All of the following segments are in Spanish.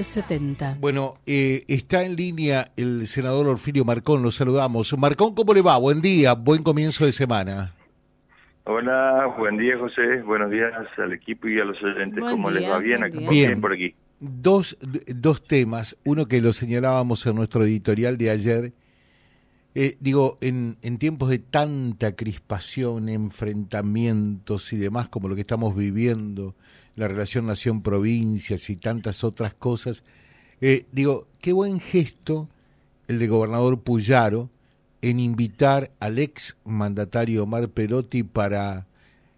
70. Bueno, eh, está en línea el senador Orfilio Marcón, lo saludamos. Marcón, ¿cómo le va? Buen día, buen comienzo de semana. Hola, buen día José, buenos días al equipo y a los oyentes, Buen ¿cómo día, les va? Bien, acá, día. Bien. bien por aquí. Dos, dos temas, uno que lo señalábamos en nuestro editorial de ayer. Eh, digo, en, en tiempos de tanta crispación, enfrentamientos y demás, como lo que estamos viviendo, la relación nación-provincias y tantas otras cosas, eh, digo, qué buen gesto el de gobernador Puyaro en invitar al ex mandatario Omar Perotti para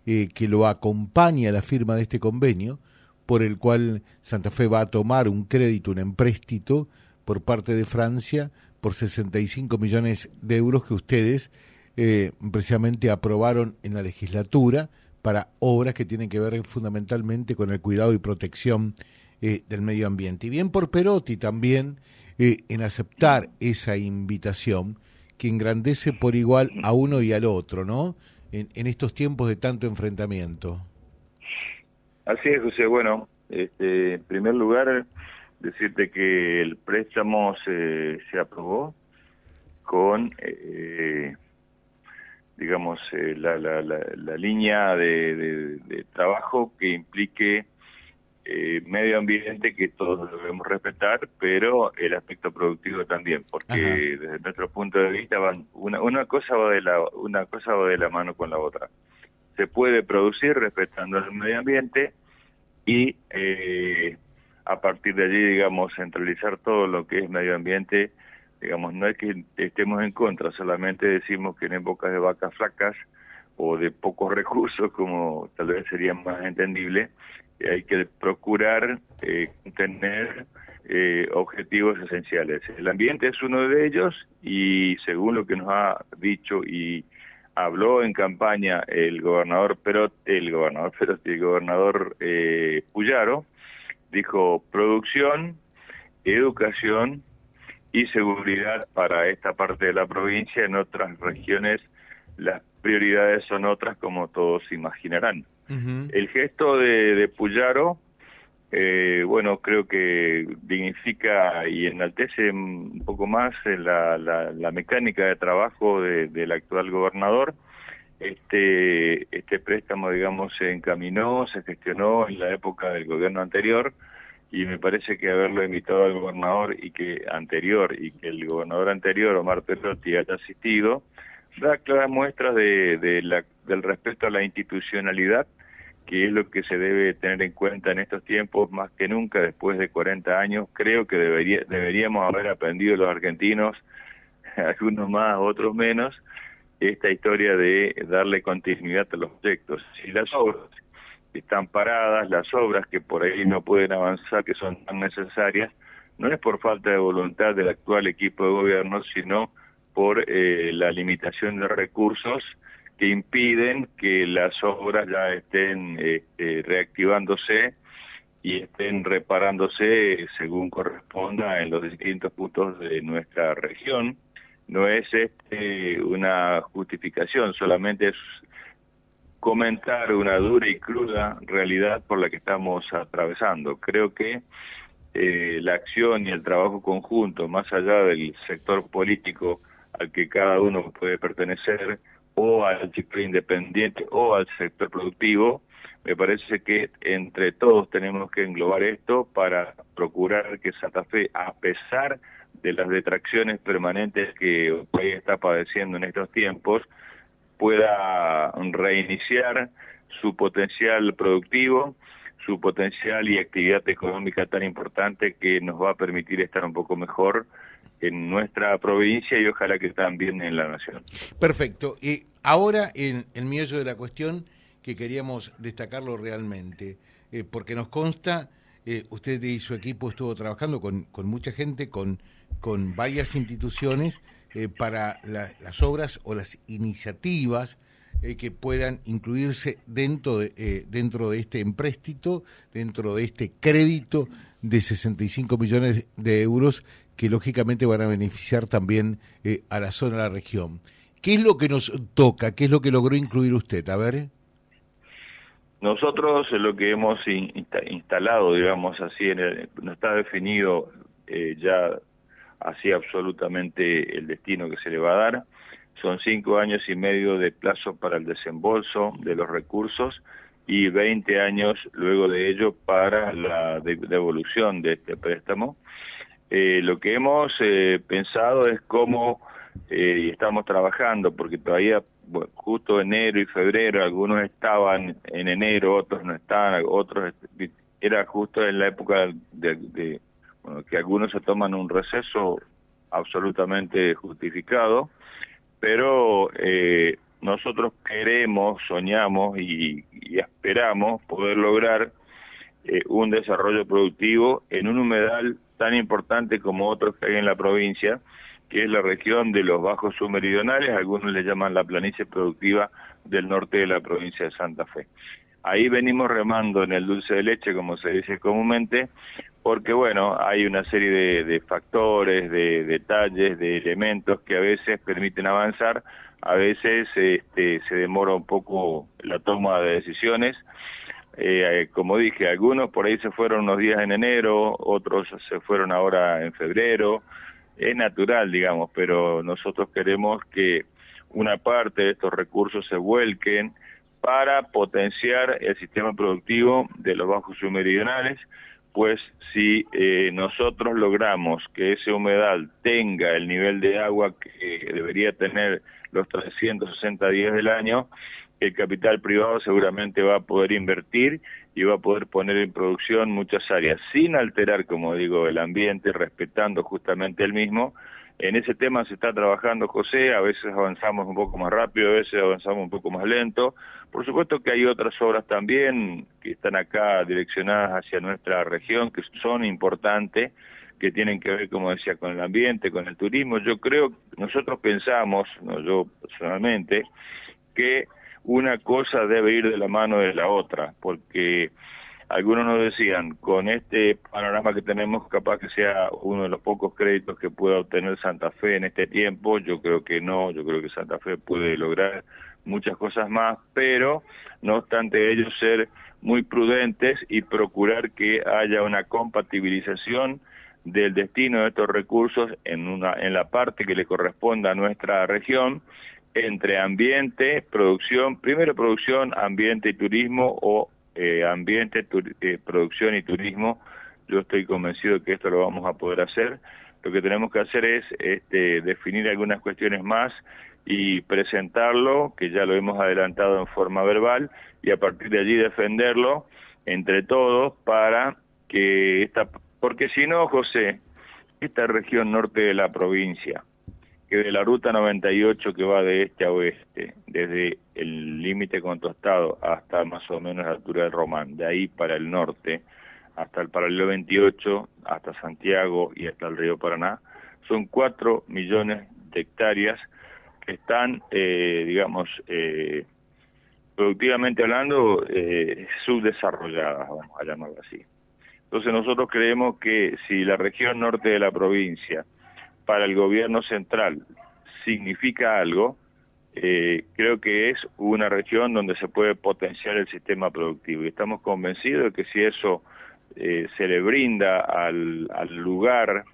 eh, que lo acompañe a la firma de este convenio, por el cual Santa Fe va a tomar un crédito, un empréstito por parte de Francia por 65 millones de euros que ustedes eh, precisamente aprobaron en la legislatura para obras que tienen que ver fundamentalmente con el cuidado y protección eh, del medio ambiente. Y bien por Perotti también eh, en aceptar esa invitación que engrandece por igual a uno y al otro, ¿no? En, estos tiempos de tanto enfrentamiento. Así es, José, bueno, este, en primer lugar, decirte que el préstamo se, se aprobó con, eh, digamos, eh, la, la, la, la línea de, de- de trabajo que implique eh, medio ambiente que todos debemos respetar, pero el aspecto productivo también, porque Ajá. desde nuestro punto de vista van una, una cosa va de la una cosa va de la mano con la otra. Se puede producir respetando el medio ambiente y eh, a partir de allí, digamos, centralizar todo lo que es medio ambiente, digamos, no es que estemos en contra, solamente decimos que en épocas de vacas flacas o de pocos recursos, como tal vez sería más entendible, eh, hay que procurar eh, tener eh, objetivos esenciales. El ambiente es uno de ellos y según lo que nos ha dicho y habló en campaña el gobernador Perot, el gobernador Perot, el gobernador eh, Puyaro, dijo producción, educación y seguridad para esta parte de la provincia. En otras regiones las prioridades son otras, como todos imaginarán. El gesto de, de Puyaro, eh, bueno, creo que dignifica y enaltece un poco más eh, la, la, la mecánica de trabajo de- del actual gobernador. Este, este préstamo, digamos, se encaminó, se gestionó en la época del gobierno anterior y me parece que haberlo invitado al gobernador y que anterior y que el gobernador anterior, Omar Perotti, haya asistido, da claras muestras de, de la, del respeto a la institucionalidad que es lo que se debe tener en cuenta en estos tiempos más que nunca después de 40 años. Creo que debería, deberíamos haber aprendido los argentinos, algunos más, otros menos, esta historia de darle continuidad a los proyectos. Si las obras están paradas, las obras que por ahí no pueden avanzar, que son tan necesarias, no es por falta de voluntad del actual equipo de gobierno, sino por eh, la limitación de recursos que impiden que las obras ya estén este, reactivándose y estén reparándose según corresponda en los distintos puntos de nuestra región. No es este una justificación, solamente es comentar una dura y cruda realidad por la que estamos atravesando. Creo que eh, la acción y el trabajo conjunto, más allá del sector político al que cada uno puede pertenecer, o al sector independiente o al sector productivo, me parece que entre todos tenemos que englobar esto para procurar que Santa Fe, a pesar de las detracciones permanentes que país está padeciendo en estos tiempos, pueda reiniciar su potencial productivo, su potencial y actividad económica tan importante que nos va a permitir estar un poco mejor en nuestra provincia y ojalá que también en la nación. Perfecto. Y ahora, en el meollo de la cuestión, que queríamos destacarlo realmente, eh, porque nos consta, eh, usted y su equipo estuvo trabajando con, con mucha gente, con, con varias instituciones, eh, para la- las obras o las iniciativas eh, que puedan incluirse dentro de, eh, dentro de este empréstito, dentro de este crédito de 65 millones de euros que lógicamente van a beneficiar también a la zona, a la región. ¿Qué es lo que nos toca? ¿Qué es lo que logró incluir usted? A ver. Nosotros lo que hemos instalado, digamos así, en no está definido eh, ya así absolutamente el destino que se le va a dar. Son cinco años y medio de plazo para el desembolso de los recursos y 20 años luego de ello para la devolución de este préstamo. Eh, lo que hemos eh, pensado es cómo, eh, estamos trabajando, porque todavía justo enero y febrero, algunos estaban en enero, otros no estaban, otros era justo en la época de, bueno, que algunos se toman un receso absolutamente justificado, pero eh, nosotros queremos, soñamos y, esperamos poder lograr eh, un desarrollo productivo en un humedal tan importante como otros que hay en la provincia, que es la región de los bajos submeridionales, algunos le llaman la planicie productiva del norte de la provincia de Santa Fe. Ahí venimos remando en el dulce de leche, como se dice comúnmente, porque bueno, hay una serie de, factores, de detalles, de elementos que a veces permiten avanzar, a veces este, se demora un poco la toma de decisiones. Eh, como dije, algunos por ahí se fueron unos días en enero, otros se fueron ahora en febrero, es natural, digamos, pero nosotros queremos que una parte de estos recursos se vuelquen para potenciar el sistema productivo de los bajos submeridionales, pues si eh, nosotros logramos que ese humedal tenga el nivel de agua que debería tener los 360 días del año, el capital privado seguramente va a poder invertir y va a poder poner en producción muchas áreas sin alterar, como digo, el ambiente, respetando justamente el mismo. En ese tema se está trabajando José, a veces avanzamos un poco más rápido, a veces avanzamos un poco más lento. Por supuesto que hay otras obras también que están acá direccionadas hacia nuestra región, que son importantes, que tienen que ver, como decía, con el ambiente, con el turismo. Yo creo, nosotros pensamos, no, yo personalmente, que una cosa debe ir de la mano de la otra, porque algunos nos decían, con este panorama que tenemos, capaz que sea uno de los pocos créditos que pueda obtener Santa Fe en este tiempo, yo creo que no, yo creo que Santa Fe puede lograr muchas cosas más, pero no obstante ellos ser muy prudentes y procurar que haya una compatibilización del destino de estos recursos en una en la parte que le corresponda a nuestra región entre ambiente, producción, primero producción, ambiente y turismo o eh, ambiente, eh, producción y turismo. Yo estoy convencido que esto lo vamos a poder hacer. Lo que tenemos que hacer es este, definir algunas cuestiones más y presentarlo, que ya lo hemos adelantado en forma verbal, y a partir de allí defenderlo entre todos para que esta, porque si no, José, esta región norte de la provincia, que de la ruta 98 que va de este a oeste, desde el límite con Tostado hasta más o menos la altura del Román, de ahí para el norte, hasta el paralelo 28, hasta Santiago y hasta el río Paraná, son 4 millones de hectáreas que están, eh, digamos, eh, productivamente hablando, eh, subdesarrolladas, vamos a llamarlo así. Entonces nosotros creemos que si la región norte de la provincia para el gobierno central significa algo, eh, creo que es una región donde se puede potenciar el sistema productivo. Y estamos convencidos de que si eso eh, se le brinda al, lugar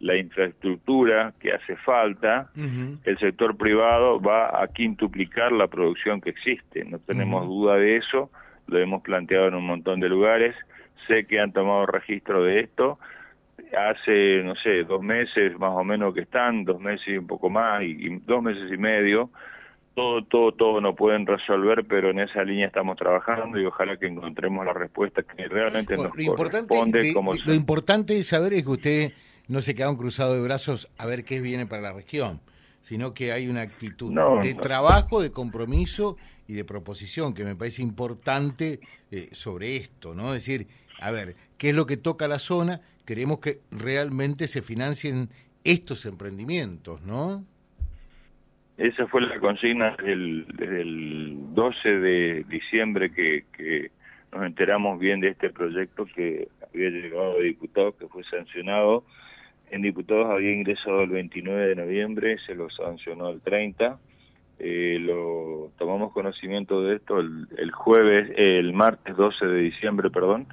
la infraestructura que hace falta, el sector privado va a quintuplicar la producción que existe. No tenemos duda de eso, lo hemos planteado en un montón de lugares, sé que han tomado registro de esto, hace, no sé, dos meses más o menos que están, dos meses y un poco más, y, dos meses y medio, todo, todo, todo no pueden resolver, pero en esa línea estamos trabajando y ojalá que encontremos la respuesta que realmente nos lo como lo importante es saber es que usted no se queda un cruzado de brazos a ver qué viene para la región, sino que hay una actitud de trabajo, de compromiso y de proposición que me parece importante eh, sobre esto, ¿no? Es decir, a ver, ¿qué es lo que toca la zona? Queremos que realmente se financien estos emprendimientos, ¿no? Esa fue la consigna desde el, 12 de diciembre que, que nos enteramos bien de este proyecto que había llegado a diputados, que fue sancionado. En diputados había ingresado el 29 de noviembre, se lo sancionó el 30. eh, lo tomamos conocimiento de esto el, el, jueves, el martes 12 de diciembre, perdón,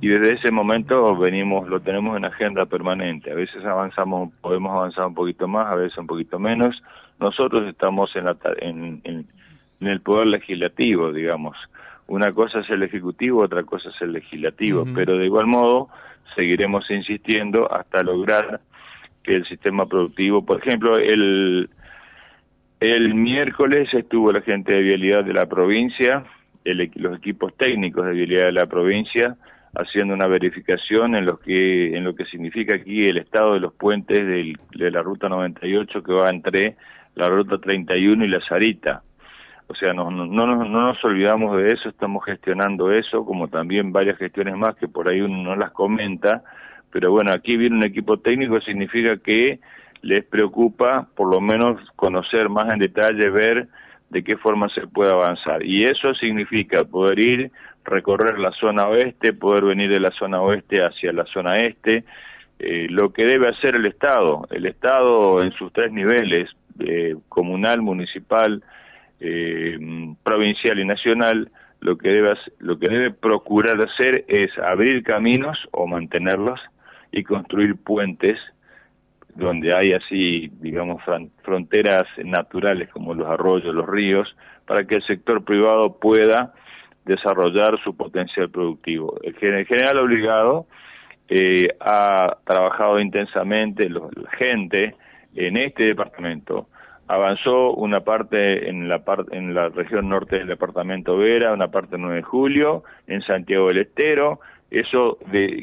y desde ese momento venimos, lo tenemos en agenda permanente. A veces avanzamos, podemos avanzar un poquito más, a veces un poquito menos. Nosotros estamos en, la, en, en, el poder legislativo, digamos. Una cosa es el ejecutivo, otra cosa es el legislativo, pero de igual modo seguiremos insistiendo hasta lograr que el sistema productivo, por ejemplo, el el miércoles estuvo la gente de vialidad de la provincia, los equipos técnicos de vialidad de la provincia haciendo una verificación en lo que en lo que significa aquí el estado de los puentes del, de la ruta 98 que va entre la ruta 31 y la Sarita. O sea, no, no, no, no nos olvidamos de eso, estamos gestionando eso, como también varias gestiones más que por ahí uno no las comenta, pero bueno, aquí viene un equipo técnico, significa que les preocupa por lo menos conocer más en detalle, ver de qué forma se puede avanzar. Y eso significa poder ir recorrer la zona oeste, poder venir de la zona oeste hacia la zona este, eh, lo que debe hacer el Estado. El Estado en sus tres niveles, eh, comunal, municipal, eh, provincial y nacional, lo que debe lo que debe procurar hacer es abrir caminos o mantenerlos y construir puentes donde hay así, digamos, fronteras naturales como los arroyos, los ríos, para que el sector privado pueda desarrollar su potencial productivo. El general obligado eh, ha trabajado intensamente, la gente en este departamento avanzó una parte en la parte en la región norte del departamento Vera, una parte en 9 de julio, en Santiago del Estero. Eso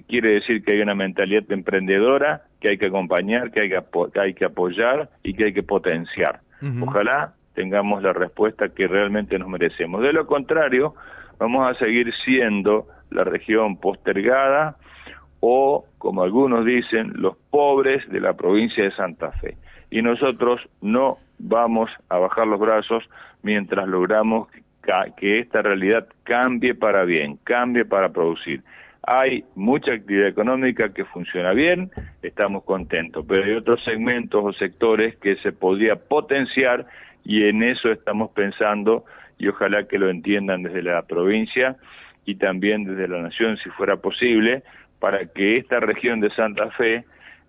quiere decir que hay una mentalidad emprendedora que hay que acompañar, que hay que, hay que apoyar y que hay que potenciar. Ojalá tengamos la respuesta que realmente nos merecemos. De lo contrario, vamos a seguir siendo la región postergada o, como algunos dicen, los pobres de la provincia de Santa Fe. Y nosotros no vamos a bajar los brazos mientras logramos que esta realidad cambie para bien, cambie para producir. Hay mucha actividad económica que funciona bien, estamos contentos, pero hay otros segmentos o sectores que se podría potenciar y en eso estamos pensando y ojalá que lo entiendan desde la provincia y también desde la nación si fuera posible para que esta región de Santa Fe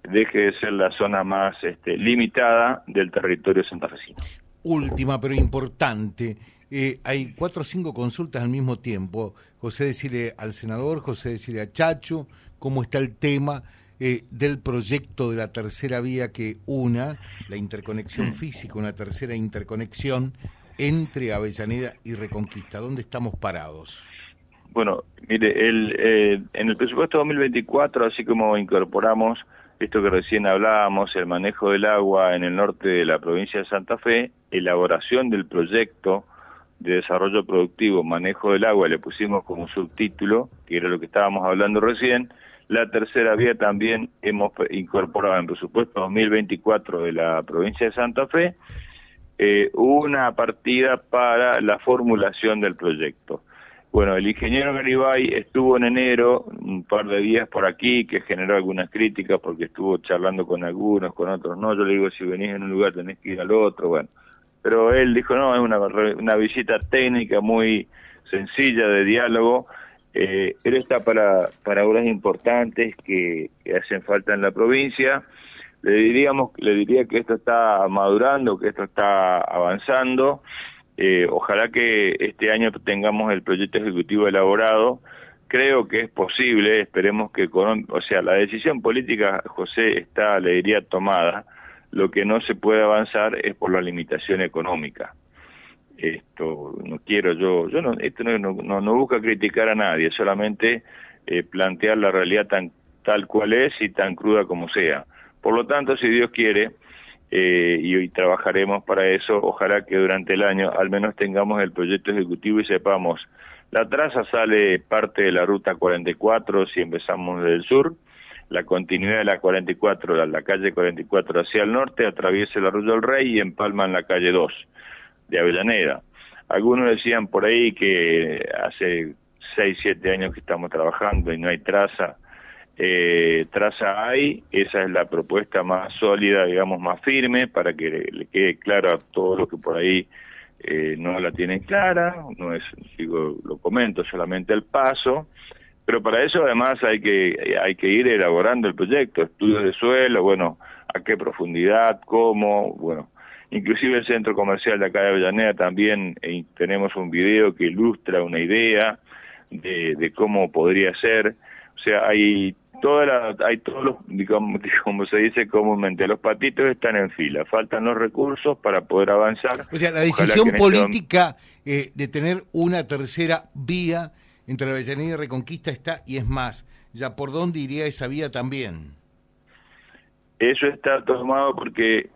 deje de ser la zona más este, limitada del territorio santafesino. Última pero importante, eh, hay cuatro o cinco consultas al mismo tiempo. José, decirle al senador, José, decirle a Chacho, cómo está el tema eh, del proyecto de la tercera vía que una, la interconexión física, una tercera interconexión entre Avellaneda y Reconquista? ¿Dónde estamos parados? Bueno, mire, el, eh, en el presupuesto 2024, así como incorporamos esto que recién hablábamos, el manejo del agua en el norte de la provincia de Santa Fe, elaboración del proyecto de desarrollo productivo, manejo del agua, le pusimos como subtítulo, que era lo que estábamos hablando recién, la tercera vía también hemos incorporado en el presupuesto 2024 de la provincia de Santa Fe, eh, una partida para la formulación del proyecto. Bueno, el ingeniero Garibay estuvo en enero un par de días por aquí, que generó algunas críticas porque estuvo charlando con algunos, con otros no. Yo le digo, si venís en un lugar tenés que ir al otro, bueno. Pero él dijo, no, es una, una visita técnica muy sencilla de diálogo. Eh, él está para, para obras importantes que hacen falta en la provincia le diríamos le diría que esto está madurando que esto está avanzando. Eh, ojalá que este año tengamos el proyecto ejecutivo elaborado. Creo que es posible esperemos que o sea la decisión política José está le diría tomada. Lo que no se puede avanzar es por la limitación económica. Esto no quiero yo yo no esto no, no, no busca criticar a nadie solamente eh, plantear la realidad tan tal cual es y tan cruda como sea por lo tanto, si Dios quiere, eh, y hoy trabajaremos para eso, ojalá que durante el año al menos tengamos el proyecto ejecutivo y sepamos, la traza sale parte de la ruta 44 si empezamos desde el sur, la continuidad de la 44, la, la calle 44 hacia el norte, atraviesa el Arroyo del Rey y empalma en la calle 2 de Avellaneda. Algunos decían por ahí que hace 6, 7 años que estamos trabajando y no hay traza eh, traza hay, esa es la propuesta más sólida, digamos, más firme, para que le quede claro a todos los que por ahí eh, no la tienen clara, no es, digo, lo comento solamente el paso, pero para eso además hay que, hay que ir elaborando el proyecto, estudios de suelo, bueno, a qué profundidad, cómo, bueno, inclusive el centro comercial de acá de Avellaneda también eh, tenemos un video que ilustra una idea de, de cómo podría ser, o sea, hay toda la, hay todos los, digamos, como se dice comúnmente, los patitos están en fila, faltan los recursos para poder avanzar. O sea, la decisión este política eh, de tener una tercera vía entre Avellaneda y Reconquista está, y es más, ya por dónde iría esa vía también. Eso está tomado porque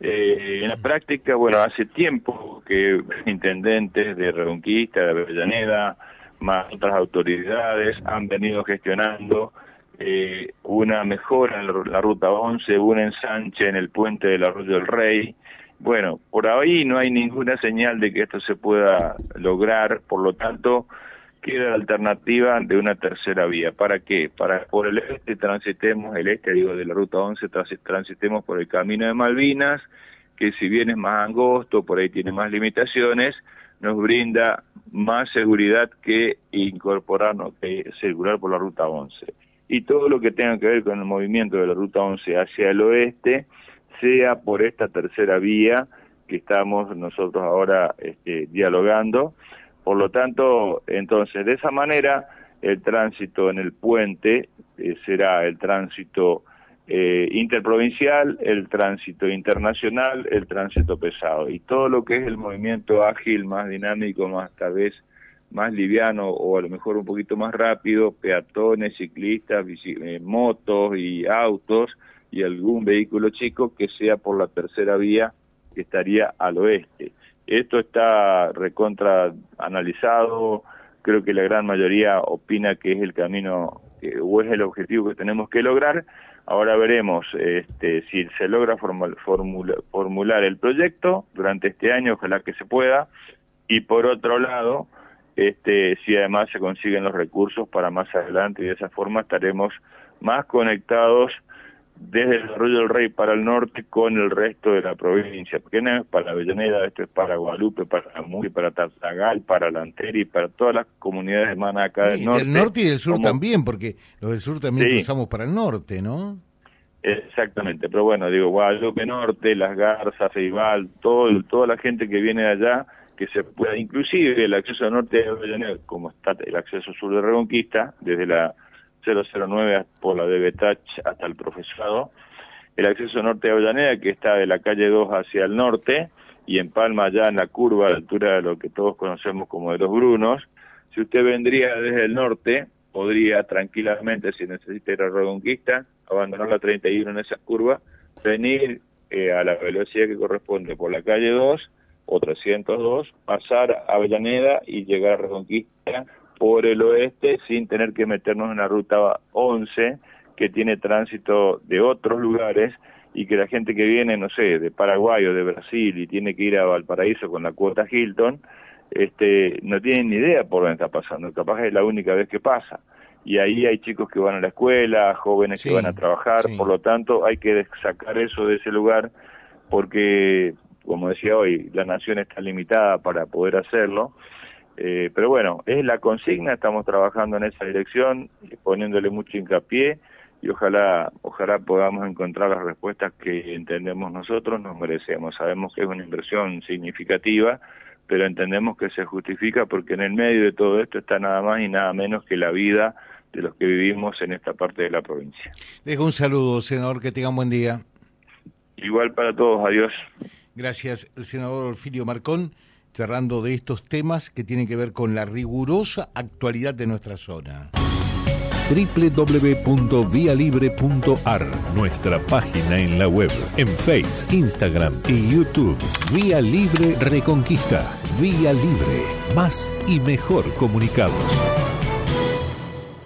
eh, en la práctica, bueno, hace tiempo que intendentes de Reconquista, de Avellaneda, más otras autoridades han venido gestionando eh, una mejora en la ruta 11, un ensanche en el puente del Arroyo del Rey. Bueno, por ahí no hay ninguna señal de que esto se pueda lograr, por lo tanto, queda la alternativa de una tercera vía. ¿Para qué? Para por el este transitemos, el este digo de la ruta 11, transitemos por el camino de Malvinas, que si bien es más angosto, por ahí tiene más limitaciones, nos brinda más seguridad que incorporarnos, que circular por la ruta 11 y todo lo que tenga que ver con el movimiento de la Ruta 11 hacia el oeste sea por esta tercera vía que estamos nosotros ahora este, dialogando. Por lo tanto, entonces, de esa manera, el tránsito en el puente eh, será el tránsito eh, interprovincial, el tránsito internacional, el tránsito pesado. Y todo lo que es el movimiento ágil, más dinámico, más tal vez más liviano o a lo mejor un poquito más rápido, peatones, ciclistas, eh, motos y autos y algún vehículo chico que sea por la tercera vía que estaría al oeste. Esto está recontra analizado, creo que la gran mayoría opina que es el camino o es el objetivo que tenemos que lograr. Ahora veremos este, si se logra formular el proyecto durante este año, ojalá que se pueda. Y por otro lado, este, si además se consiguen los recursos para más adelante y de esa forma estaremos más conectados desde el Arroyo del Rey para el norte con el resto de la provincia, porque no es para Avellaneda, esto es para Guadalupe, para Muri, para Tartagal, para Lanteri, para todas las comunidades hermanas acá del norte. Del norte y del sur también, porque los del sur también cruzamos para el norte, ¿no? Exactamente, pero bueno, digo, Guadalupe Norte, Las Garzas, Feibal, todo, toda la gente que viene de allá que se pueda, inclusive el acceso norte de Avellaneda, como está el acceso sur de Reconquista, desde la 009 por la de Betach hasta el profesorado, el acceso norte de Avellaneda, que está de la calle 2 hacia el norte, y en Palma ya en la curva a la altura de lo que todos conocemos como de los Brunos, si usted vendría desde el norte, podría tranquilamente, si necesita ir a Reconquista, abandonar la 31 en esa curva, venir eh, a la velocidad que corresponde por la calle 2 o 302, pasar a Avellaneda y llegar a Reconquista por el oeste sin tener que meternos en la ruta 11 que tiene tránsito de otros lugares y que la gente que viene, no sé, de Paraguay o de Brasil y tiene que ir a Valparaíso con la cuota Hilton, este, no tienen ni idea por dónde está pasando, capaz es la única vez que pasa. Y ahí hay chicos que van a la escuela, jóvenes que van a trabajar, por lo tanto hay que sacar eso de ese lugar porque como decía hoy, la nación está limitada para poder hacerlo. Eh, pero bueno, es la consigna, estamos trabajando en esa dirección, poniéndole mucho hincapié y ojalá, ojalá podamos encontrar las respuestas que entendemos nosotros nos merecemos. Sabemos que es una inversión significativa, pero entendemos que se justifica porque en el medio de todo esto está nada más y nada menos que la vida de los que vivimos en esta parte de la provincia. Dejo un saludo, senador, que tengan buen día. Igual para todos, adiós. Gracias, el senador Orfilio Marcón, cerrando de estos temas que tienen que ver con la rigurosa actualidad de nuestra zona www.vialibre.ar, nuestra página en la web, en Face, Instagram y YouTube. Vía Libre Reconquista. Vía Libre. Más y mejor comunicados.